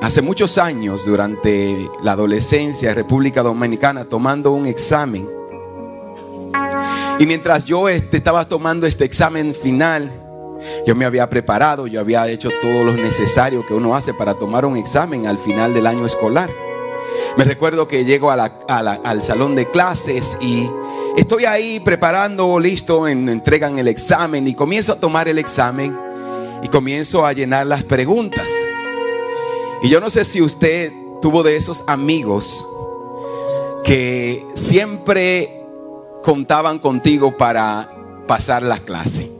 Hace muchos años, durante la adolescencia en República Dominicana, tomando un examen. Y mientras yo este, estaba tomando este examen final, yo me había preparado, yo había hecho todo lo necesario que uno hace para tomar un examen al final del año escolar. Me recuerdo que llego al salón de clases y estoy ahí preparando, listo, entregan el examen y comienzo a tomar el examen y comienzo a llenar las preguntas. Y yo no sé si usted tuvo de esos amigos que siempre contaban contigo para pasar la clase.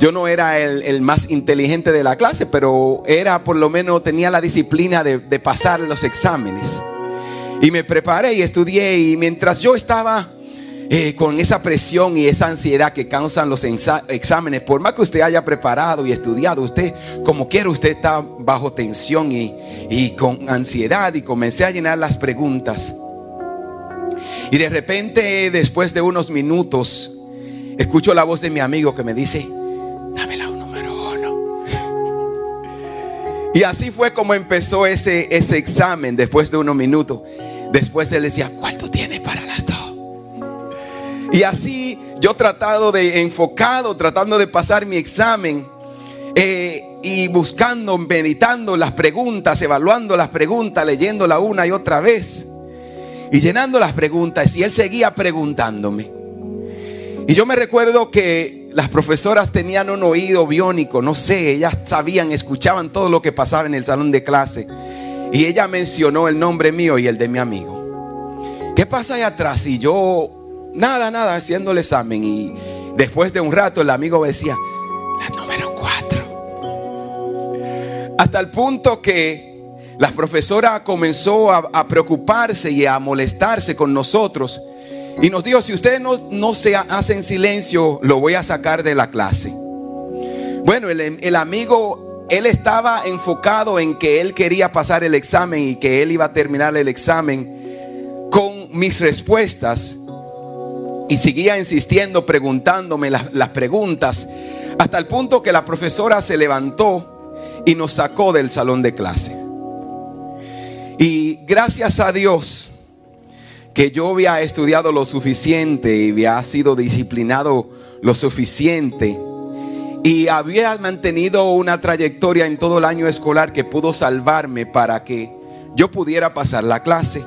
Yo no era el, más inteligente de la clase, pero era por lo menos tenía la disciplina de, de pasar los exámenes. Y me preparé y estudié y mientras yo estaba eh, con esa presión y esa ansiedad que causan los exámenes, por más que usted haya preparado y estudiado, usted como quiera, usted está bajo tensión y, y con ansiedad y comencé a llenar las preguntas. Y de repente, después de unos minutos, escucho la voz de mi amigo que me dice, dame la número uno. Y así fue como empezó ese, ese examen después de unos minutos. Después él decía, ¿cuál tú tienes para las dos? Y así yo tratado de enfocado, tratando de pasar mi examen eh, y buscando, meditando las preguntas, evaluando las preguntas, leyéndola una y otra vez y llenando las preguntas. Y él seguía preguntándome. Y yo me recuerdo que las profesoras tenían un oído biónico, no sé, ellas sabían, escuchaban todo lo que pasaba en el salón de clase. Y ella mencionó el nombre mío y el de mi amigo. ¿Qué pasa ahí atrás? Y yo Nada, nada, haciendo el examen. Y después de un rato el amigo decía, la número cuatro. Hasta el punto que la profesora comenzó a, preocuparse y a molestarse con nosotros. Y nos dijo, si ustedes no, no se hacen silencio, lo voy a sacar de la clase. Bueno, el, el amigo, él estaba enfocado en que él quería pasar el examen y que él iba a terminar el examen con mis respuestas. Y seguía insistiendo, preguntándome las, preguntas, hasta el punto que la profesora se levantó y nos sacó del salón de clase. Y gracias a Dios que yo había estudiado lo suficiente y había sido disciplinado lo suficiente y había mantenido una trayectoria en todo el año escolar que pudo salvarme para que yo pudiera pasar la clase.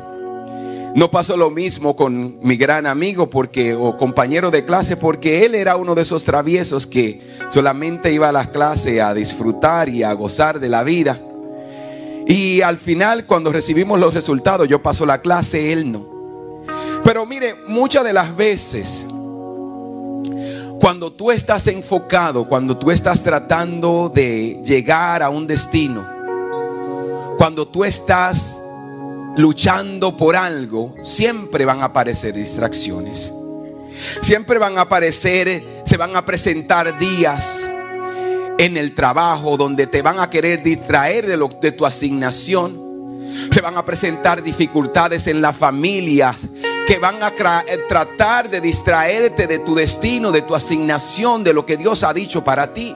No pasó lo mismo con mi gran amigo porque o compañero de clase porque él era uno de esos traviesos que solamente iba a las clases a disfrutar y a gozar de la vida. Y al final cuando recibimos los resultados yo paso la clase, él no. Pero mire, muchas de las veces cuando tú estás enfocado, cuando tú estás tratando de llegar a un destino, cuando tú estás luchando por algo, siempre van a aparecer distracciones. Siempre van a aparecer, se van a presentar días en el trabajo donde te van a querer distraer de, lo, de tu asignación. Se van a presentar dificultades en la familia que van a eh, tratar de distraerte de tu destino, de tu asignación, de lo que Dios ha dicho para ti.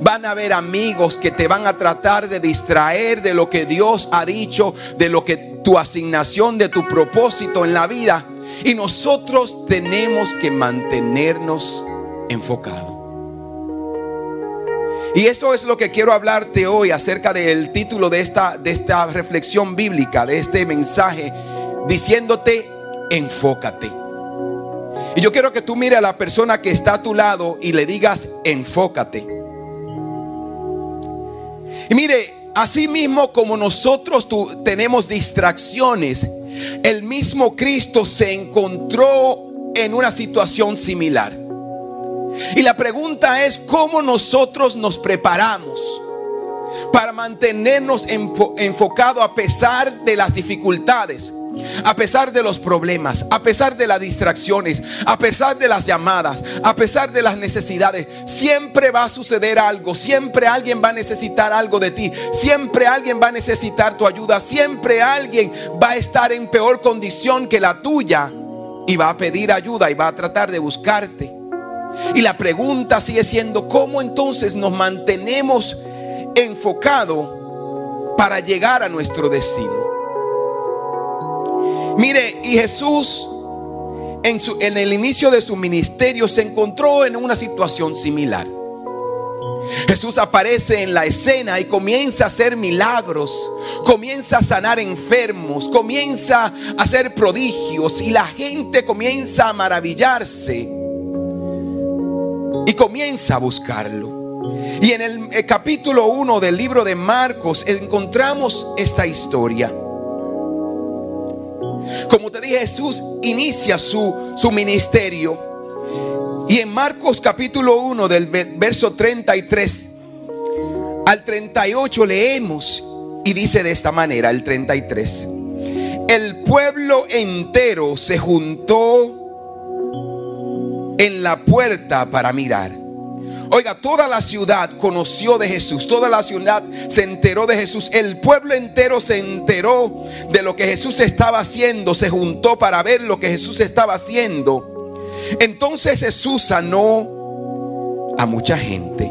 Van a haber amigos que te van a tratar de distraer de lo que Dios ha dicho, de lo que tu asignación, de tu propósito en la vida. Y nosotros tenemos que mantenernos enfocados. Y eso es lo que quiero hablarte hoy acerca del título de esta, de esta reflexión bíblica, de este mensaje, diciéndote, enfócate. Y yo quiero que tú mire a la persona que está a tu lado y le digas, enfócate. Y mire, así mismo como nosotros tenemos distracciones, el mismo Cristo se encontró en una situación similar. Y la pregunta es cómo nosotros nos preparamos para mantenernos enfocados a pesar de las dificultades. A pesar de los problemas, a pesar de las distracciones, a pesar de las llamadas, a pesar de las necesidades, siempre va a suceder algo, siempre alguien va a necesitar algo de ti, siempre alguien va a necesitar tu ayuda, siempre alguien va a estar en peor condición que la tuya y va a pedir ayuda y va a tratar de buscarte. Y la pregunta sigue siendo, ¿cómo entonces nos mantenemos enfocados para llegar a nuestro destino? Mire, y Jesús en, el inicio de su ministerio se encontró en una situación similar. Jesús aparece en la escena y comienza a hacer milagros, comienza a sanar enfermos, comienza a hacer prodigios y la gente comienza a maravillarse y comienza a buscarlo. Y en el, el capítulo 1 del libro de Marcos encontramos esta historia. Como te dije, Jesús inicia su, su ministerio. Y en Marcos capítulo 1 del verso 33 al 38 leemos y dice de esta manera, el 33. El pueblo entero se juntó en la puerta para mirar. Oiga, toda la ciudad conoció de Jesús, toda la ciudad se enteró de Jesús, el pueblo entero se enteró de lo que Jesús estaba haciendo, se juntó para ver lo que Jesús estaba haciendo. Entonces Jesús sanó a mucha gente.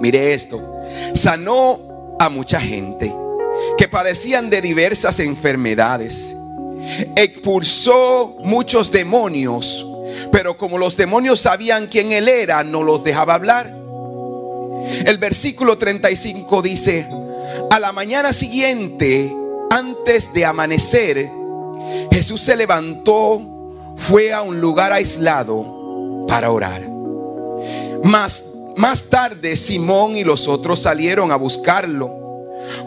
Mire esto, sanó a mucha gente que padecían de diversas enfermedades. Expulsó muchos demonios pero como los demonios sabían quién él era, no los dejaba hablar. El versículo 35 dice, a la mañana siguiente, antes de amanecer, Jesús se levantó, fue a un lugar aislado para orar. Más, más tarde Simón y los otros salieron a buscarlo.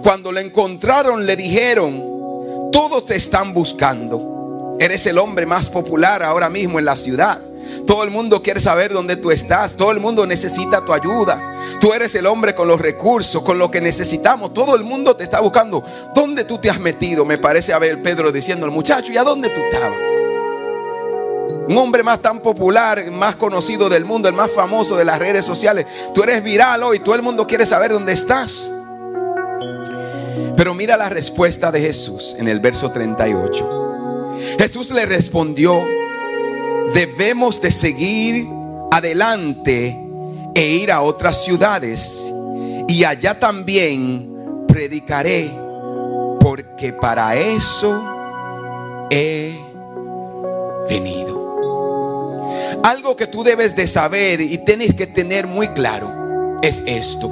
Cuando lo encontraron le dijeron, todos te están buscando. Eres el hombre más popular ahora mismo en la ciudad. Todo el mundo quiere saber dónde tú estás. Todo el mundo necesita tu ayuda. Tú eres el hombre con los recursos, con lo que necesitamos. Todo el mundo te está buscando. ¿Dónde tú te has metido? Me parece a ver Pedro diciendo al muchacho, ¿y a dónde tú estabas? Un hombre más tan popular, más conocido del mundo, el más famoso de las redes sociales. Tú eres viral hoy, todo el mundo quiere saber dónde estás. Pero mira la respuesta de Jesús en el verso 38. Jesús le respondió, debemos de seguir adelante e ir a otras ciudades y allá también predicaré porque para eso he venido. Algo que tú debes de saber y tienes que tener muy claro es esto,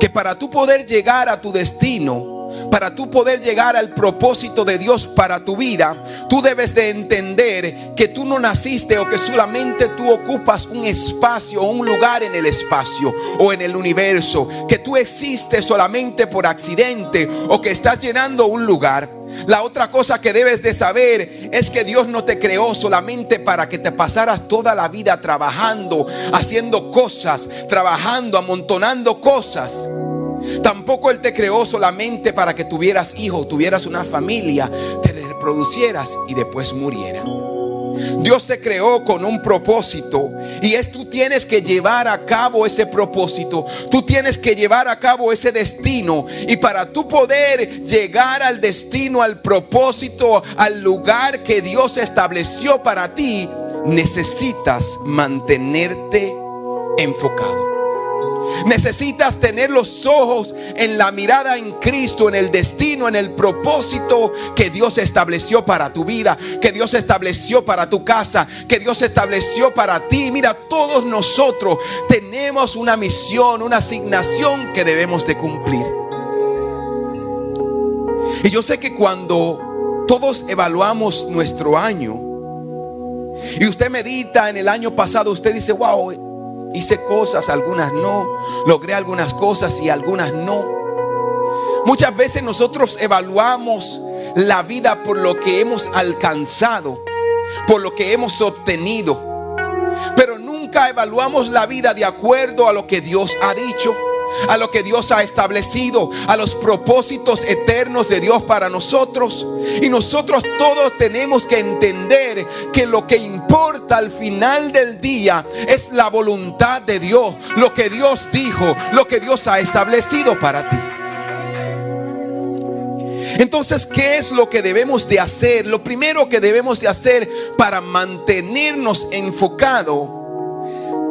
que para tú poder llegar a tu destino, para tú poder llegar al propósito de Dios para tu vida, tú debes de entender que tú no naciste o que solamente tú ocupas un espacio o un lugar en el espacio o en el universo, que tú existes solamente por accidente o que estás llenando un lugar. La otra cosa que debes de saber es que Dios no te creó solamente para que te pasaras toda la vida trabajando, haciendo cosas, trabajando, amontonando cosas. Tampoco Él te creó solamente para que tuvieras hijos, tuvieras una familia, te reproducieras y después muriera. Dios te creó con un propósito y es tú tienes que llevar a cabo ese propósito. Tú tienes que llevar a cabo ese destino y para tú poder llegar al destino, al propósito, al lugar que Dios estableció para ti, necesitas mantenerte enfocado. Necesitas tener los ojos en la mirada en Cristo, en el destino, en el propósito que Dios estableció para tu vida, que Dios estableció para tu casa, que Dios estableció para ti. Mira, todos nosotros tenemos una misión, una asignación que debemos de cumplir. Y yo sé que cuando todos evaluamos nuestro año, y usted medita en el año pasado, usted dice, wow, Hice cosas, algunas no. Logré algunas cosas y algunas no. Muchas veces nosotros evaluamos la vida por lo que hemos alcanzado, por lo que hemos obtenido. Pero nunca evaluamos la vida de acuerdo a lo que Dios ha dicho. A lo que Dios ha establecido, a los propósitos eternos de Dios para nosotros. Y nosotros todos tenemos que entender que lo que importa al final del día es la voluntad de Dios, lo que Dios dijo, lo que Dios ha establecido para ti. Entonces, ¿qué es lo que debemos de hacer? Lo primero que debemos de hacer para mantenernos enfocados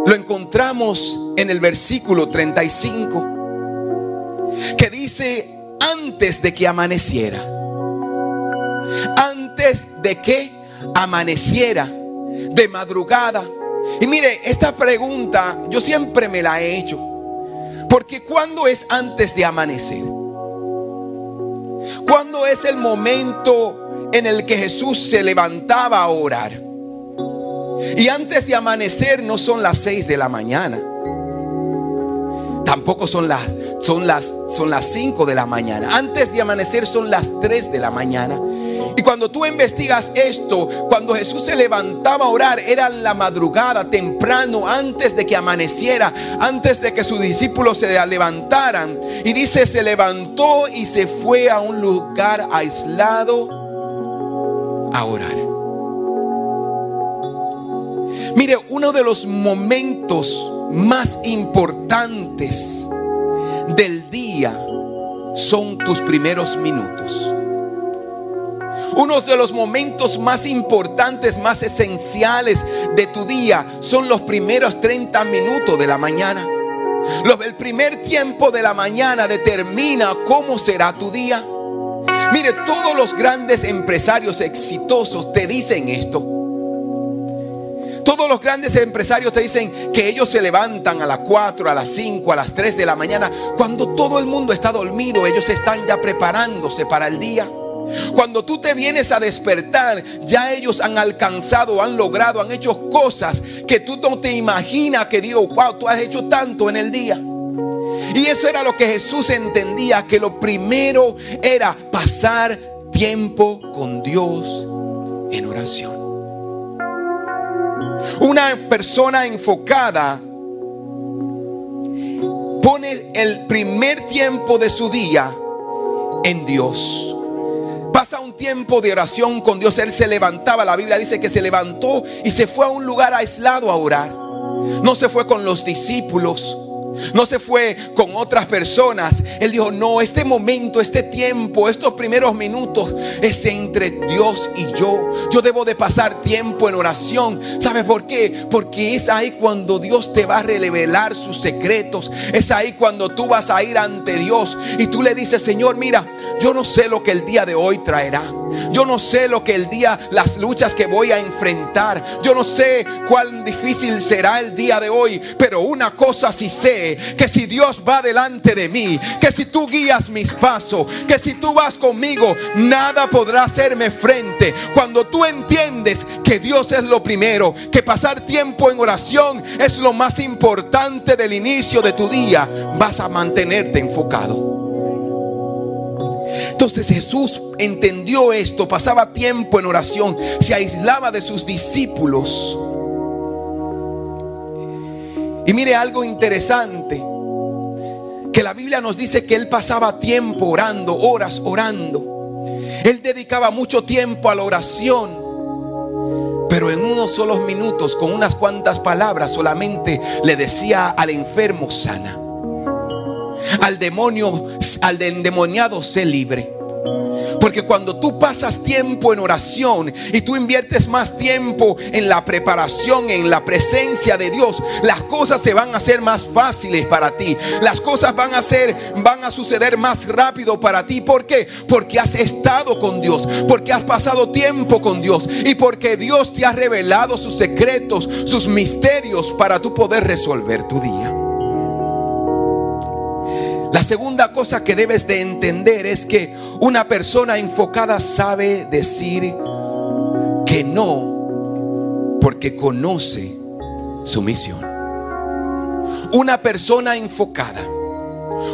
lo encontramos en el versículo 35, que dice, antes de que amaneciera, antes de que amaneciera, de madrugada. Y mire, esta pregunta yo siempre me la he hecho, porque ¿cuándo es antes de amanecer? ¿Cuándo es el momento en el que Jesús se levantaba a orar? Y antes de amanecer no son las 6 de la mañana. Tampoco son las son las son las 5 de la mañana. Antes de amanecer son las 3 de la mañana. Y cuando tú investigas esto, cuando Jesús se levantaba a orar, era la madrugada, temprano, antes de que amaneciera, antes de que sus discípulos se levantaran. Y dice, se levantó y se fue a un lugar aislado a orar. Mire, uno de los momentos más importantes del día son tus primeros minutos. Uno de los momentos más importantes, más esenciales de tu día son los primeros 30 minutos de la mañana. El primer tiempo de la mañana determina cómo será tu día. Mire, todos los grandes empresarios exitosos te dicen esto. Todos los grandes empresarios te dicen que ellos se levantan a las 4, a las 5, a las 3 de la mañana. Cuando todo el mundo está dormido, ellos están ya preparándose para el día. Cuando tú te vienes a despertar, ya ellos han alcanzado, han logrado, han hecho cosas que tú no te imaginas que digo, wow, tú has hecho tanto en el día. Y eso era lo que Jesús entendía, que lo primero era pasar tiempo con Dios en oración. Una persona enfocada pone el primer tiempo de su día en Dios. Pasa un tiempo de oración con Dios. Él se levantaba. La Biblia dice que se levantó y se fue a un lugar aislado a orar. No se fue con los discípulos. No se fue con otras personas. Él dijo, no, este momento, este tiempo, estos primeros minutos es entre Dios y yo. Yo debo de pasar tiempo en oración. ¿Sabes por qué? Porque es ahí cuando Dios te va a revelar sus secretos. Es ahí cuando tú vas a ir ante Dios y tú le dices, Señor, mira, yo no sé lo que el día de hoy traerá. Yo no sé lo que el día, las luchas que voy a enfrentar. Yo no sé cuán difícil será el día de hoy. Pero una cosa sí sé, que si Dios va delante de mí, que si tú guías mis pasos, que si tú vas conmigo, nada podrá hacerme frente. Cuando tú entiendes que Dios es lo primero, que pasar tiempo en oración es lo más importante del inicio de tu día, vas a mantenerte enfocado. Entonces Jesús entendió esto, pasaba tiempo en oración, se aislaba de sus discípulos. Y mire algo interesante, que la Biblia nos dice que él pasaba tiempo orando, horas orando. Él dedicaba mucho tiempo a la oración. Pero en unos solos minutos, con unas cuantas palabras, solamente le decía al enfermo sana al demonio, al endemoniado, sé libre. Porque cuando tú pasas tiempo en oración y tú inviertes más tiempo en la preparación, en la presencia de Dios, las cosas se van a hacer más fáciles para ti. Las cosas van a ser, van a suceder más rápido para ti. ¿Por qué? Porque has estado con Dios, porque has pasado tiempo con Dios y porque Dios te ha revelado sus secretos, sus misterios para tú poder resolver tu día. La segunda cosa que debes de entender es que una persona enfocada sabe decir que no porque conoce su misión. Una persona enfocada,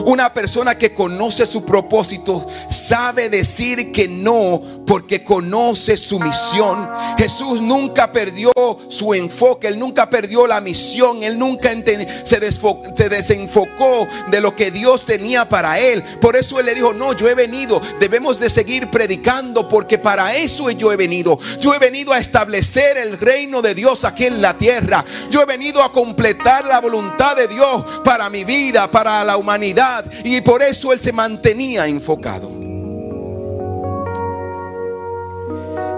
una persona que conoce su propósito, sabe decir que no porque conoce su misión. Jesús nunca perdió su enfoque, él nunca perdió la misión, él nunca se, se desenfocó de lo que Dios tenía para él. Por eso él le dijo, no, yo he venido, debemos de seguir predicando porque para eso yo he venido. Yo he venido a establecer el reino de Dios aquí en la tierra. Yo he venido a completar la voluntad de Dios para mi vida, para la humanidad. Y por eso él se mantenía enfocado.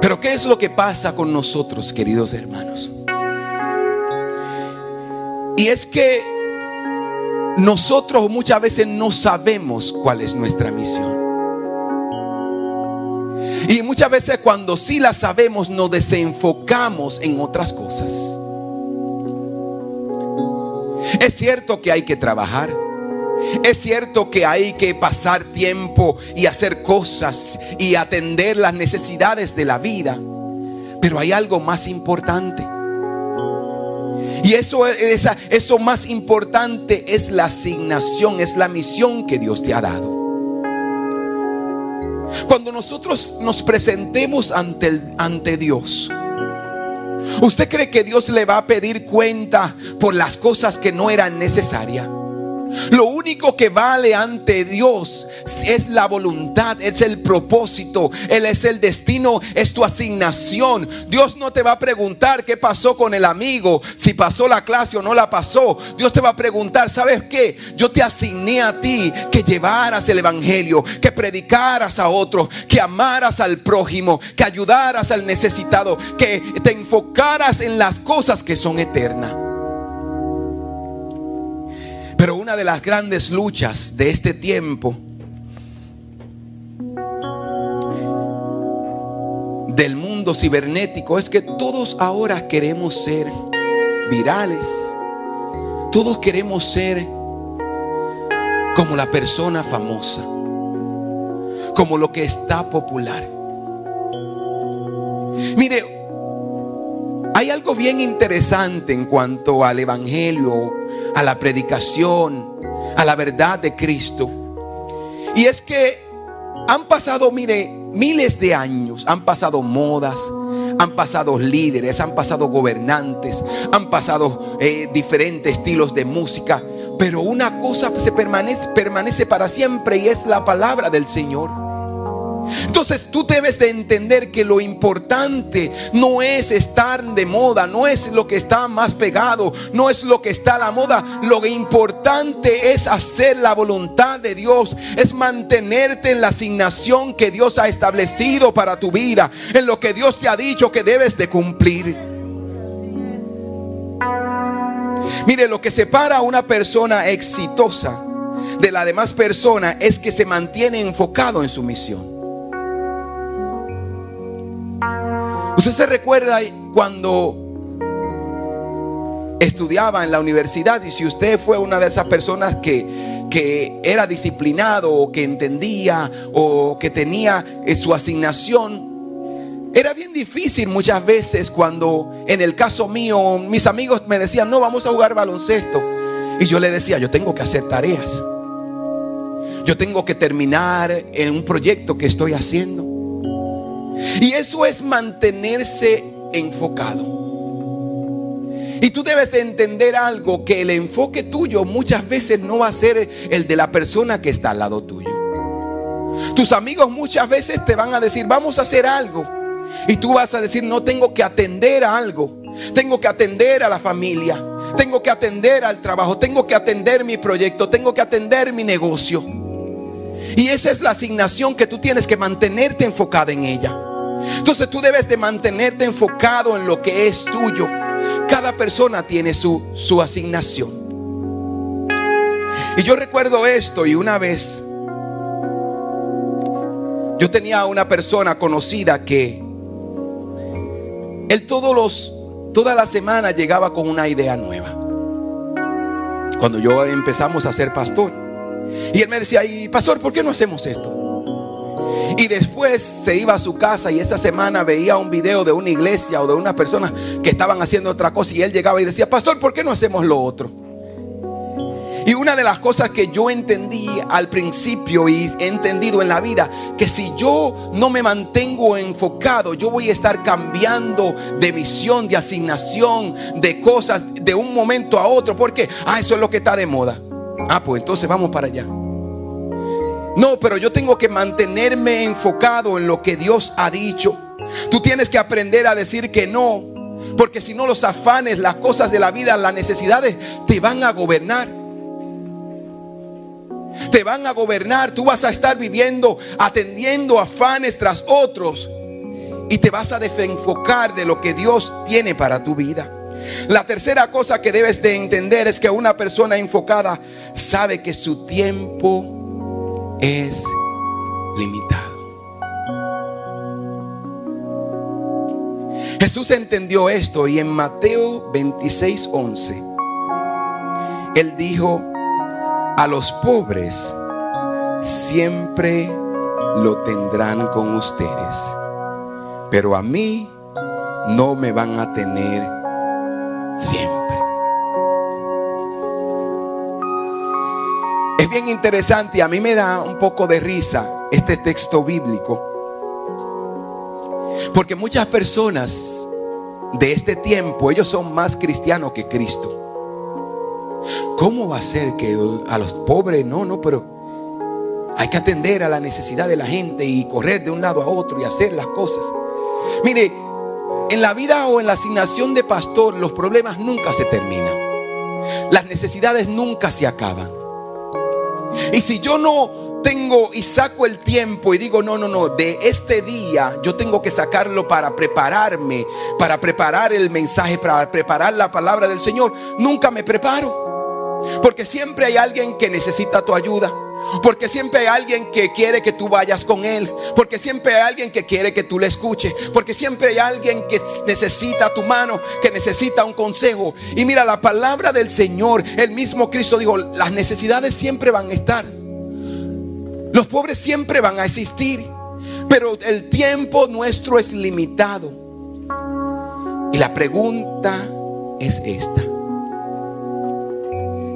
Pero ¿qué es lo que pasa con nosotros, queridos hermanos? Y es que nosotros muchas veces no sabemos cuál es nuestra misión. Y muchas veces cuando sí la sabemos nos desenfocamos en otras cosas. Es cierto que hay que trabajar. Es cierto que hay que pasar tiempo y hacer cosas y atender las necesidades de la vida, pero hay algo más importante. Y eso, eso más importante es la asignación, es la misión que Dios te ha dado. Cuando nosotros nos presentemos ante, ante Dios, ¿usted cree que Dios le va a pedir cuenta por las cosas que no eran necesarias? Lo único que vale ante Dios es la voluntad, es el propósito, Él es el destino, es tu asignación. Dios no te va a preguntar qué pasó con el amigo, si pasó la clase o no la pasó. Dios te va a preguntar, ¿sabes qué? Yo te asigné a ti que llevaras el Evangelio, que predicaras a otros, que amaras al prójimo, que ayudaras al necesitado, que te enfocaras en las cosas que son eternas. Pero una de las grandes luchas de este tiempo del mundo cibernético es que todos ahora queremos ser virales. Todos queremos ser como la persona famosa, como lo que está popular. Mire, hay algo bien interesante en cuanto al Evangelio, a la predicación, a la verdad de Cristo. Y es que han pasado, mire, miles de años, han pasado modas, han pasado líderes, han pasado gobernantes, han pasado eh, diferentes estilos de música. Pero una cosa se permanece, permanece para siempre y es la palabra del Señor. Entonces tú debes de entender que lo importante no es estar de moda, no es lo que está más pegado, no es lo que está a la moda. Lo importante es hacer la voluntad de Dios, es mantenerte en la asignación que Dios ha establecido para tu vida, en lo que Dios te ha dicho que debes de cumplir. Mire, lo que separa a una persona exitosa de la demás persona es que se mantiene enfocado en su misión. Usted se recuerda cuando estudiaba en la universidad y si usted fue una de esas personas que, que era disciplinado o que entendía o que tenía eh, su asignación, era bien difícil muchas veces cuando en el caso mío mis amigos me decían, no, vamos a jugar baloncesto. Y yo le decía, yo tengo que hacer tareas. Yo tengo que terminar en un proyecto que estoy haciendo. Y eso es mantenerse enfocado. Y tú debes de entender algo, que el enfoque tuyo muchas veces no va a ser el de la persona que está al lado tuyo. Tus amigos muchas veces te van a decir, vamos a hacer algo. Y tú vas a decir, no tengo que atender a algo. Tengo que atender a la familia. Tengo que atender al trabajo. Tengo que atender mi proyecto. Tengo que atender mi negocio. Y esa es la asignación que tú tienes que mantenerte enfocada en ella. Entonces tú debes de mantenerte enfocado en lo que es tuyo. Cada persona tiene su, su asignación. Y yo recuerdo esto y una vez yo tenía una persona conocida que él todos los toda la semana llegaba con una idea nueva. Cuando yo empezamos a ser pastor. Y él me decía, "Y pastor, ¿por qué no hacemos esto?" Y después se iba a su casa y esa semana veía un video de una iglesia o de unas personas que estaban haciendo otra cosa y él llegaba y decía, pastor, ¿por qué no hacemos lo otro? Y una de las cosas que yo entendí al principio y he entendido en la vida, que si yo no me mantengo enfocado, yo voy a estar cambiando de visión, de asignación, de cosas de un momento a otro, porque, ah, eso es lo que está de moda. Ah, pues entonces vamos para allá. No, pero yo tengo que mantenerme enfocado en lo que Dios ha dicho. Tú tienes que aprender a decir que no, porque si no los afanes, las cosas de la vida, las necesidades te van a gobernar. Te van a gobernar, tú vas a estar viviendo, atendiendo afanes tras otros y te vas a desenfocar de lo que Dios tiene para tu vida. La tercera cosa que debes de entender es que una persona enfocada sabe que su tiempo es limitado. Jesús entendió esto y en Mateo 26, 11, Él dijo, a los pobres siempre lo tendrán con ustedes, pero a mí no me van a tener siempre. Es bien interesante y a mí me da un poco de risa este texto bíblico porque muchas personas de este tiempo, ellos son más cristianos que Cristo. ¿Cómo va a ser que a los pobres no, no, pero hay que atender a la necesidad de la gente y correr de un lado a otro y hacer las cosas? Mire, en la vida o en la asignación de pastor los problemas nunca se terminan. Las necesidades nunca se acaban. Y si yo no tengo y saco el tiempo y digo, no, no, no, de este día yo tengo que sacarlo para prepararme, para preparar el mensaje, para preparar la palabra del Señor, nunca me preparo. Porque siempre hay alguien que necesita tu ayuda. Porque siempre hay alguien que quiere que tú vayas con él. Porque siempre hay alguien que quiere que tú le escuches. Porque siempre hay alguien que necesita tu mano, que necesita un consejo. Y mira, la palabra del Señor, el mismo Cristo dijo, las necesidades siempre van a estar. Los pobres siempre van a existir, pero el tiempo nuestro es limitado. Y la pregunta es esta.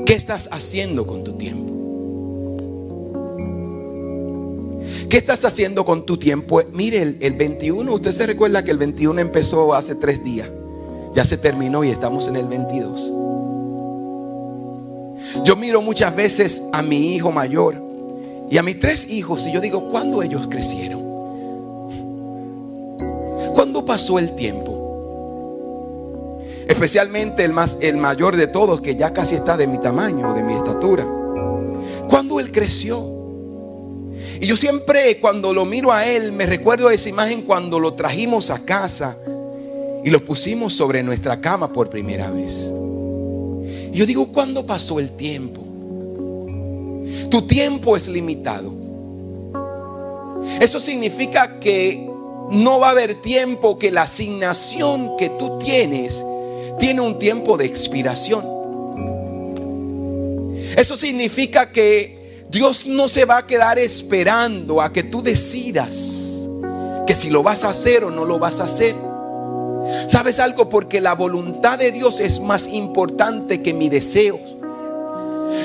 ¿Qué estás haciendo con tu tiempo? ¿Qué estás haciendo con tu tiempo? Mire, el, el, 21, usted se recuerda que el 21 empezó hace tres días. Ya se terminó y estamos en el 22. Yo miro muchas veces a mi hijo mayor y a mis tres hijos, y yo digo, ¿cuándo ellos crecieron? ¿Cuándo pasó el tiempo? Especialmente el, más, el mayor de todos, que ya casi está de mi tamaño, de mi estatura. ¿Cuándo él creció? Y yo siempre cuando lo miro a él, me recuerdo esa imagen cuando lo trajimos a casa y lo pusimos sobre nuestra cama por primera vez. Y yo digo, ¿cuándo pasó el tiempo? Tu tiempo es limitado. Eso significa que no va a haber tiempo que la asignación que tú tienes tiene un tiempo de expiración. Eso significa que Dios no se va a quedar esperando a que tú decidas que si lo vas a hacer o no lo vas a hacer. ¿Sabes algo? Porque la voluntad de Dios es más importante que mi deseo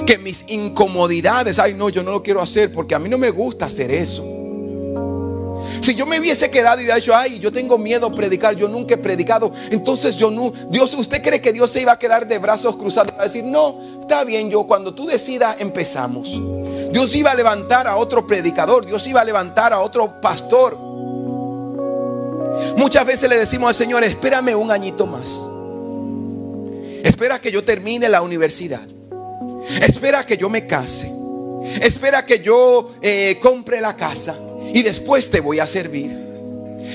que mis incomodidades, ay no, yo no lo quiero hacer porque a mí no me gusta hacer eso. Si yo me hubiese quedado y hubiera dicho, ay, yo tengo miedo a predicar, yo nunca he predicado, entonces yo no, Dios, ¿usted cree que Dios se iba a quedar de brazos cruzados? Va a decir, no, está bien, yo cuando tú decidas empezamos. Dios iba a levantar a otro predicador, Dios iba a levantar a otro pastor. Muchas veces le decimos al Señor, espérame un añito más. Espera que yo termine la universidad. Espera que yo me case. Espera que yo eh, compre la casa y después te voy a servir.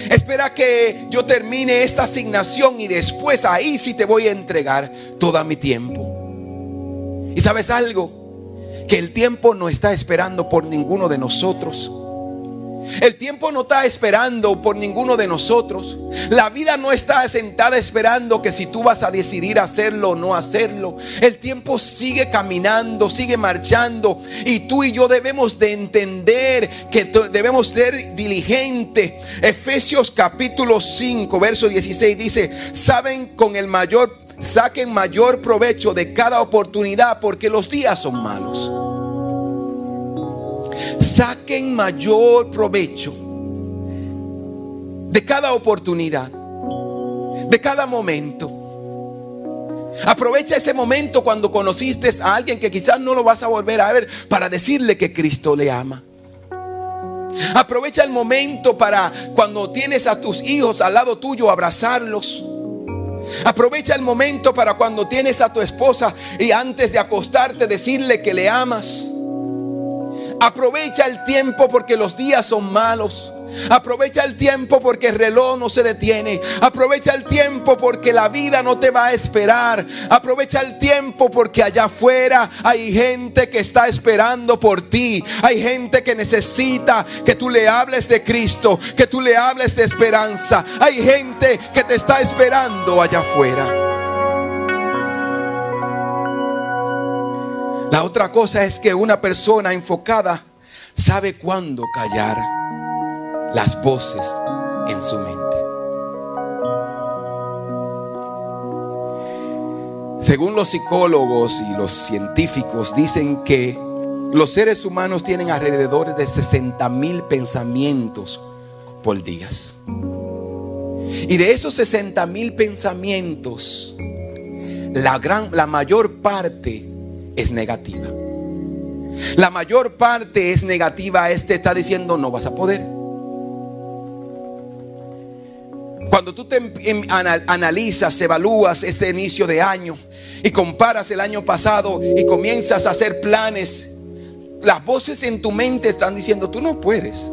Espera que yo termine esta asignación y después ahí sí te voy a entregar todo mi tiempo. ¿Y sabes algo? Que el tiempo no está esperando por ninguno de nosotros. El tiempo no está esperando por ninguno de nosotros. La vida no está sentada esperando que si tú vas a decidir hacerlo o no hacerlo. El tiempo sigue caminando, sigue marchando. Y tú y yo debemos de entender que debemos ser diligentes. Efesios capítulo 5, verso 16 dice, saben con el mayor saquen mayor provecho de cada oportunidad porque los días son malos. Saquen mayor provecho de cada oportunidad, de cada momento. Aprovecha ese momento cuando conociste a alguien que quizás no lo vas a volver a ver para decirle que Cristo le ama. Aprovecha el momento para cuando tienes a tus hijos al lado tuyo abrazarlos. Aprovecha el momento para cuando tienes a tu esposa y antes de acostarte decirle que le amas. Aprovecha el tiempo porque los días son malos. Aprovecha el tiempo porque el reloj no se detiene. Aprovecha el tiempo porque la vida no te va a esperar. Aprovecha el tiempo porque allá afuera hay gente que está esperando por ti. Hay gente que necesita que tú le hables de Cristo, que tú le hables de esperanza. Hay gente que te está esperando allá afuera. La otra cosa es que una persona enfocada sabe cuándo callar las voces en su mente. Según los psicólogos y los científicos dicen que los seres humanos tienen alrededor de 60 mil pensamientos por día. Y de esos 60 mil pensamientos, la, gran, la mayor parte es negativa. La mayor parte es negativa. Este está diciendo no vas a poder. Cuando tú te em, em, analizas, evalúas este inicio de año y comparas el año pasado y comienzas a hacer planes, las voces en tu mente están diciendo, tú no puedes.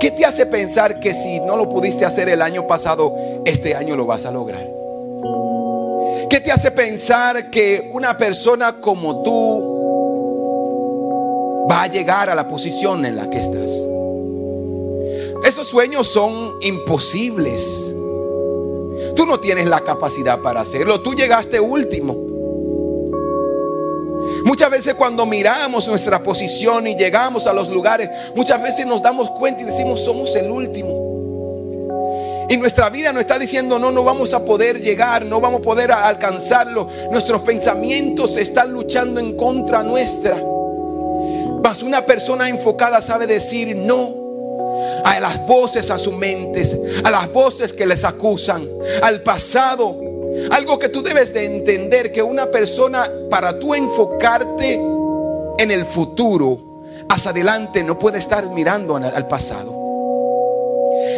¿Qué te hace pensar que si no lo pudiste hacer el año pasado, este año lo vas a lograr? ¿Qué te hace pensar que una persona como tú va a llegar a la posición en la que estás? Esos sueños son imposibles. Tú no tienes la capacidad para hacerlo. Tú llegaste último. Muchas veces cuando miramos nuestra posición y llegamos a los lugares, muchas veces nos damos cuenta y decimos, somos el último. Y nuestra vida nos está diciendo, no, no vamos a poder llegar, no vamos a poder alcanzarlo. Nuestros pensamientos están luchando en contra nuestra. Mas una persona enfocada sabe decir, no, a las voces a sus mentes, a las voces que les acusan, al pasado. Algo que tú debes de entender que una persona para tú enfocarte en el futuro, hacia adelante no puede estar mirando al pasado.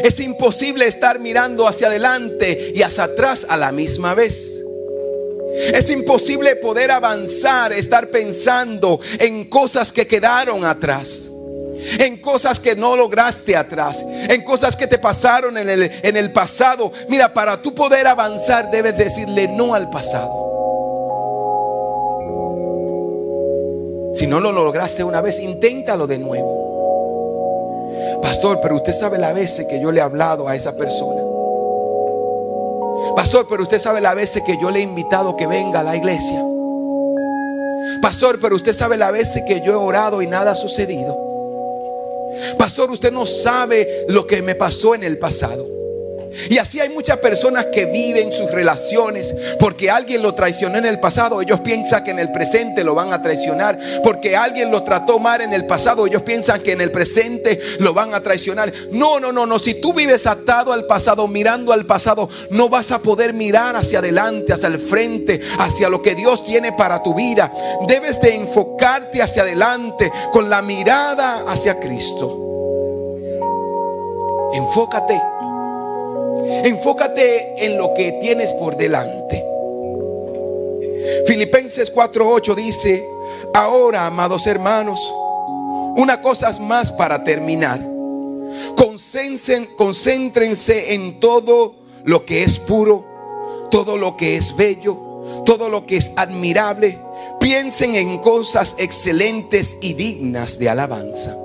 Es imposible estar mirando hacia adelante y hacia atrás a la misma vez. Es imposible poder avanzar, estar pensando en cosas que quedaron atrás en cosas que no lograste atrás, en cosas que te pasaron en el, en el pasado. Mira, para tú poder avanzar debes decirle no al pasado. Si no lo lograste una vez, inténtalo de nuevo. Pastor, pero usted sabe la veces que yo le he hablado a esa persona. Pastor, pero usted sabe la veces que yo le he invitado que venga a la iglesia. Pastor, pero usted sabe la veces que yo he orado y nada ha sucedido. Pastor, usted no sabe lo que me pasó en el pasado. Y así hay muchas personas que viven sus relaciones porque alguien lo traicionó en el pasado. Ellos piensan que en el presente lo van a traicionar. Porque alguien lo trató mal en el pasado. Ellos piensan que en el presente lo van a traicionar. No, no, no, no. Si tú vives atado al pasado, mirando al pasado, no vas a poder mirar hacia adelante, hacia el frente, hacia lo que Dios tiene para tu vida. Debes de enfocarte hacia adelante con la mirada hacia Cristo. Enfócate. Enfócate en lo que tienes por delante. Filipenses 4:8 dice, ahora, amados hermanos, una cosa más para terminar. concéntrense en todo lo que es puro, todo lo que es bello, todo lo que es admirable. Piensen en cosas excelentes y dignas de alabanza.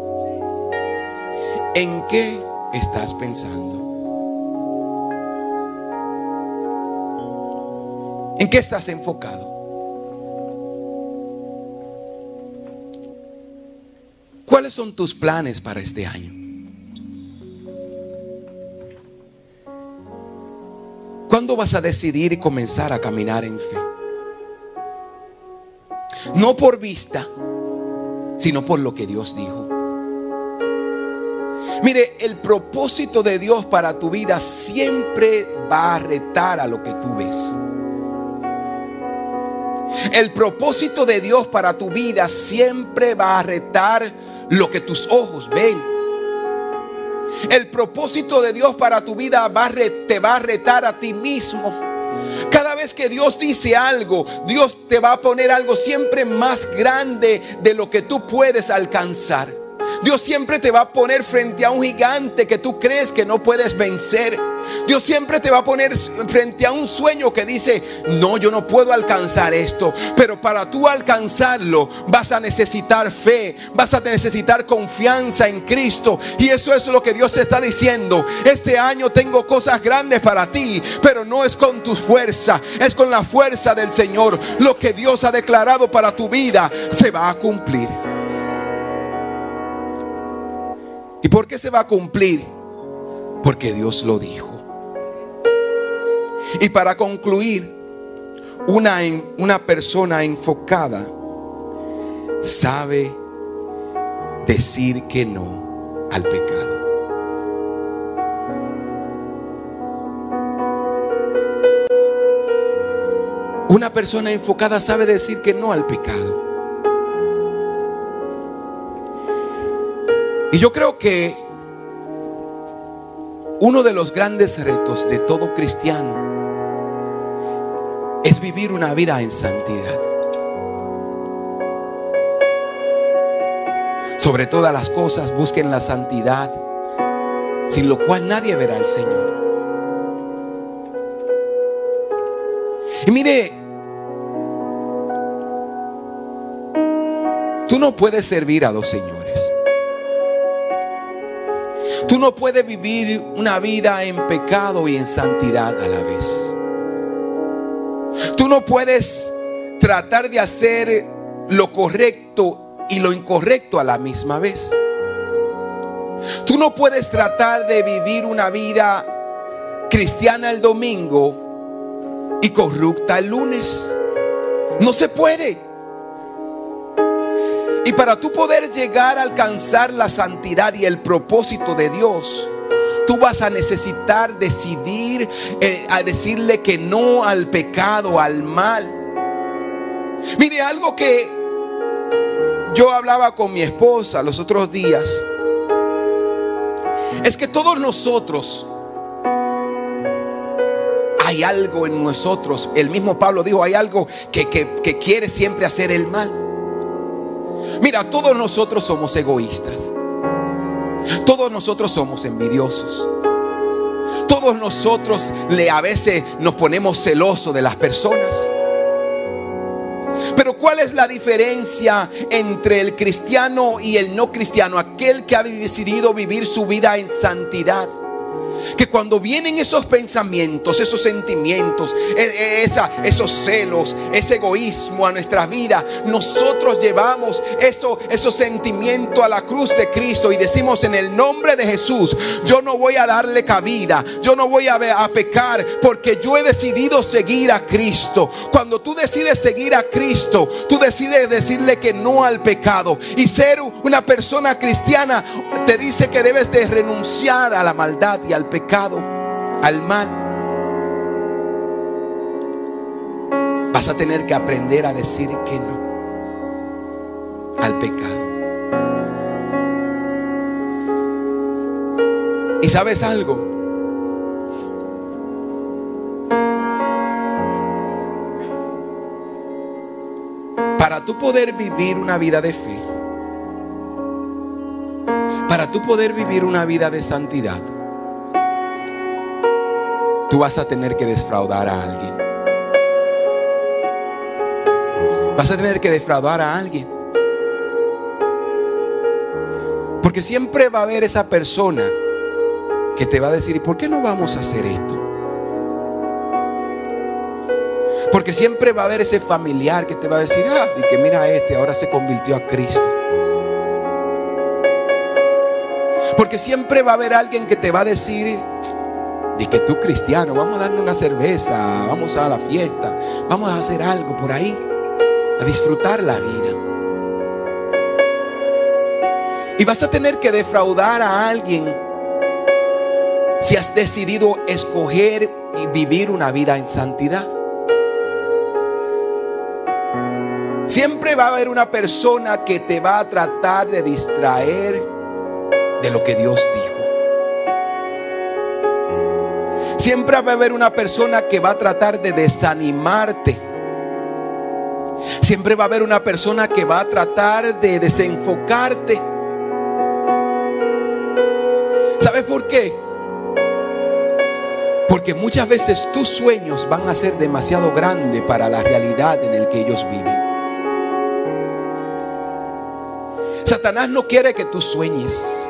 ¿En qué estás pensando? ¿En qué estás enfocado? ¿Cuáles son tus planes para este año? ¿Cuándo vas a decidir y comenzar a caminar en fe? No por vista, sino por lo que Dios dijo. Mire, el propósito de Dios para tu vida siempre va a retar a lo que tú ves. El propósito de Dios para tu vida siempre va a retar lo que tus ojos ven. El propósito de Dios para tu vida va te va a retar a ti mismo. Cada vez que Dios dice algo, Dios te va a poner algo siempre más grande de lo que tú puedes alcanzar. Dios siempre te va a poner frente a un gigante que tú crees que no puedes vencer. Dios siempre te va a poner frente a un sueño que dice, no, yo no puedo alcanzar esto. Pero para tú alcanzarlo vas a necesitar fe, vas a necesitar confianza en Cristo. Y eso es lo que Dios te está diciendo. Este año tengo cosas grandes para ti, pero no es con tu fuerza, es con la fuerza del Señor. Lo que Dios ha declarado para tu vida se va a cumplir. ¿Y por qué se va a cumplir? Porque Dios lo dijo. Y para concluir, una, una persona enfocada sabe decir que no al pecado. Una persona enfocada sabe decir que no al pecado. Y yo creo que uno de los grandes retos de todo cristiano es vivir una vida en santidad. Sobre todas las cosas busquen la santidad, sin lo cual nadie verá al Señor. Y mire, tú no puedes servir a dos señores. Tú no puedes vivir una vida en pecado y en santidad a la vez. Tú no puedes tratar de hacer lo correcto y lo incorrecto a la misma vez. Tú no puedes tratar de vivir una vida cristiana el domingo y corrupta el lunes. No se puede. Y para tú poder llegar a alcanzar la santidad y el propósito de Dios, tú vas a necesitar decidir eh, a decirle que no al pecado, al mal. Mire, algo que yo hablaba con mi esposa los otros días, es que todos nosotros hay algo en nosotros. El mismo Pablo dijo, hay algo que, que quiere siempre hacer el mal. Mira, todos nosotros somos egoístas. Todos nosotros somos envidiosos. Todos nosotros le a veces nos ponemos celosos de las personas. Pero ¿cuál es la diferencia entre el cristiano y el no cristiano? Aquel que ha decidido vivir su vida en santidad que cuando vienen esos pensamientos, esos sentimientos, e, e, esos celos, ese egoísmo a nuestra vida, nosotros llevamos eso, esos sentimientos a la cruz de Cristo y decimos en el nombre de Jesús, yo no voy a darle cabida, yo no voy a, a pecar porque yo he decidido seguir a Cristo. Cuando tú decides seguir a Cristo, tú decides decirle que no al pecado y ser una persona cristiana te dice que debes de renunciar a la maldad y al pecado, al mal. Vas a tener que aprender a decir que no al pecado. ¿Y sabes algo? Para tú poder vivir una vida de fe, para tú poder vivir una vida de santidad, tú vas a tener que defraudar a alguien. Vas a tener que defraudar a alguien. Porque siempre va a haber esa persona que te va a decir, ¿y por qué no vamos a hacer esto? Porque siempre va a haber ese familiar que te va a decir, ah, y que mira a este, ahora se convirtió a Cristo. Porque siempre va a haber alguien que te va a decir, de que tú cristiano, vamos a darle una cerveza, vamos a la fiesta, vamos a hacer algo por ahí, a disfrutar la vida. Y vas a tener que defraudar a alguien si has decidido escoger y vivir una vida en santidad. Siempre va a haber una persona que te va a tratar de distraer de lo que Dios dijo. Siempre va a haber una persona que va a tratar de desanimarte. Siempre va a haber una persona que va a tratar de desenfocarte. ¿Sabes por qué? Porque muchas veces tus sueños van a ser demasiado grandes para la realidad en el que ellos viven. Satanás no quiere que tú sueñes.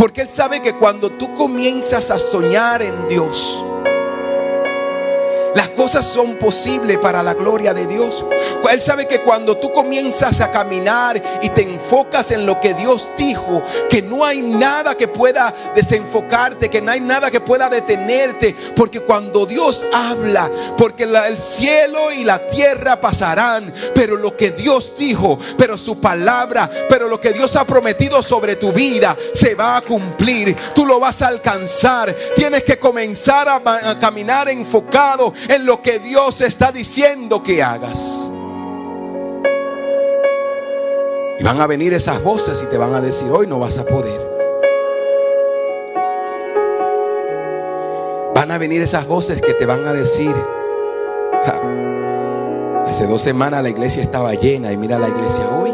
Porque Él sabe que cuando tú comienzas a soñar en Dios, son posibles para la gloria de Dios. Él sabe que cuando tú comienzas a caminar y te enfocas en lo que Dios dijo, que no hay nada que pueda desenfocarte, que no hay nada que pueda detenerte, porque cuando Dios habla, porque el cielo y la tierra pasarán, pero lo que Dios dijo, pero su palabra, pero lo que Dios ha prometido sobre tu vida se va a cumplir. Tú lo vas a alcanzar. Tienes que comenzar a, a caminar enfocado en lo que Dios está diciendo que hagas. Y van a venir esas voces y te van a decir, hoy no vas a poder. Van a venir esas voces que te van a decir, hace dos semanas la iglesia estaba llena y mira la iglesia hoy.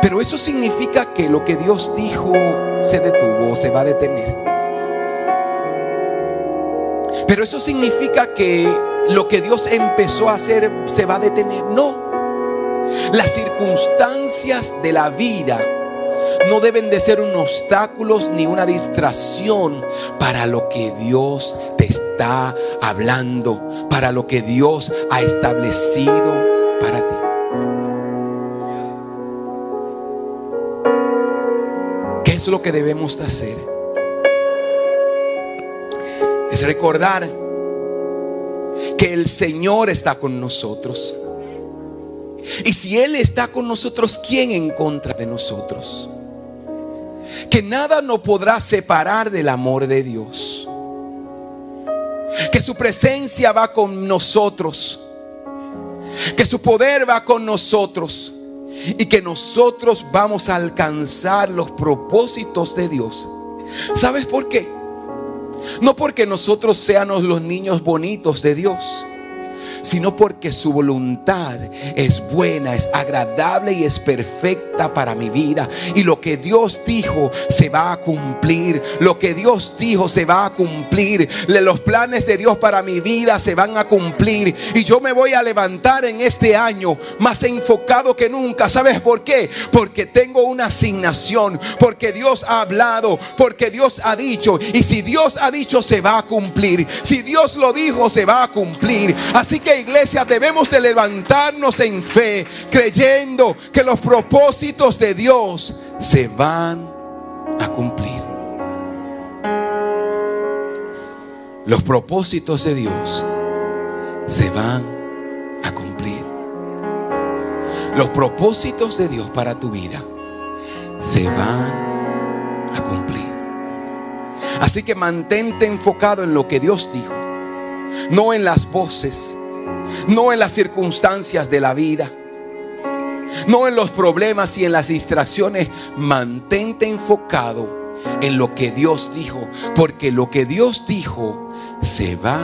Pero eso significa que lo que Dios dijo se detuvo, se va a detener. Pero eso significa que lo que Dios empezó a hacer se va a detener. No. Las circunstancias de la vida no deben de ser un obstáculo ni una distracción para lo que Dios te está hablando, para lo que Dios ha establecido para ti. ¿Qué es lo que debemos de hacer? Recordar que el Señor está con nosotros. Y si Él está con nosotros, ¿quién en contra de nosotros? Que nada nos podrá separar del amor de Dios. Que su presencia va con nosotros. Que su poder va con nosotros. Y que nosotros vamos a alcanzar los propósitos de Dios. ¿Sabes por qué? No porque nosotros seamos los niños bonitos de Dios sino porque su voluntad es buena, es agradable y es perfecta para mi vida. Y lo que Dios dijo se va a cumplir. Lo que Dios dijo se va a cumplir. Los planes de Dios para mi vida se van a cumplir. Y yo me voy a levantar en este año más enfocado que nunca. ¿Sabes por qué? Porque tengo una asignación. Porque Dios ha hablado. Porque Dios ha dicho. Y si Dios ha dicho se va a cumplir. Si Dios lo dijo se va a cumplir. Así que iglesia debemos de levantarnos en fe, creyendo que los propósitos de Dios se van a cumplir. Los propósitos de Dios se van a cumplir. Los propósitos de Dios para tu vida se van a cumplir. Así que mantente enfocado en lo que Dios dijo, no en las voces, no en las circunstancias de la vida, no en los problemas y en las distracciones. Mantente enfocado en lo que Dios dijo, porque lo que Dios dijo se va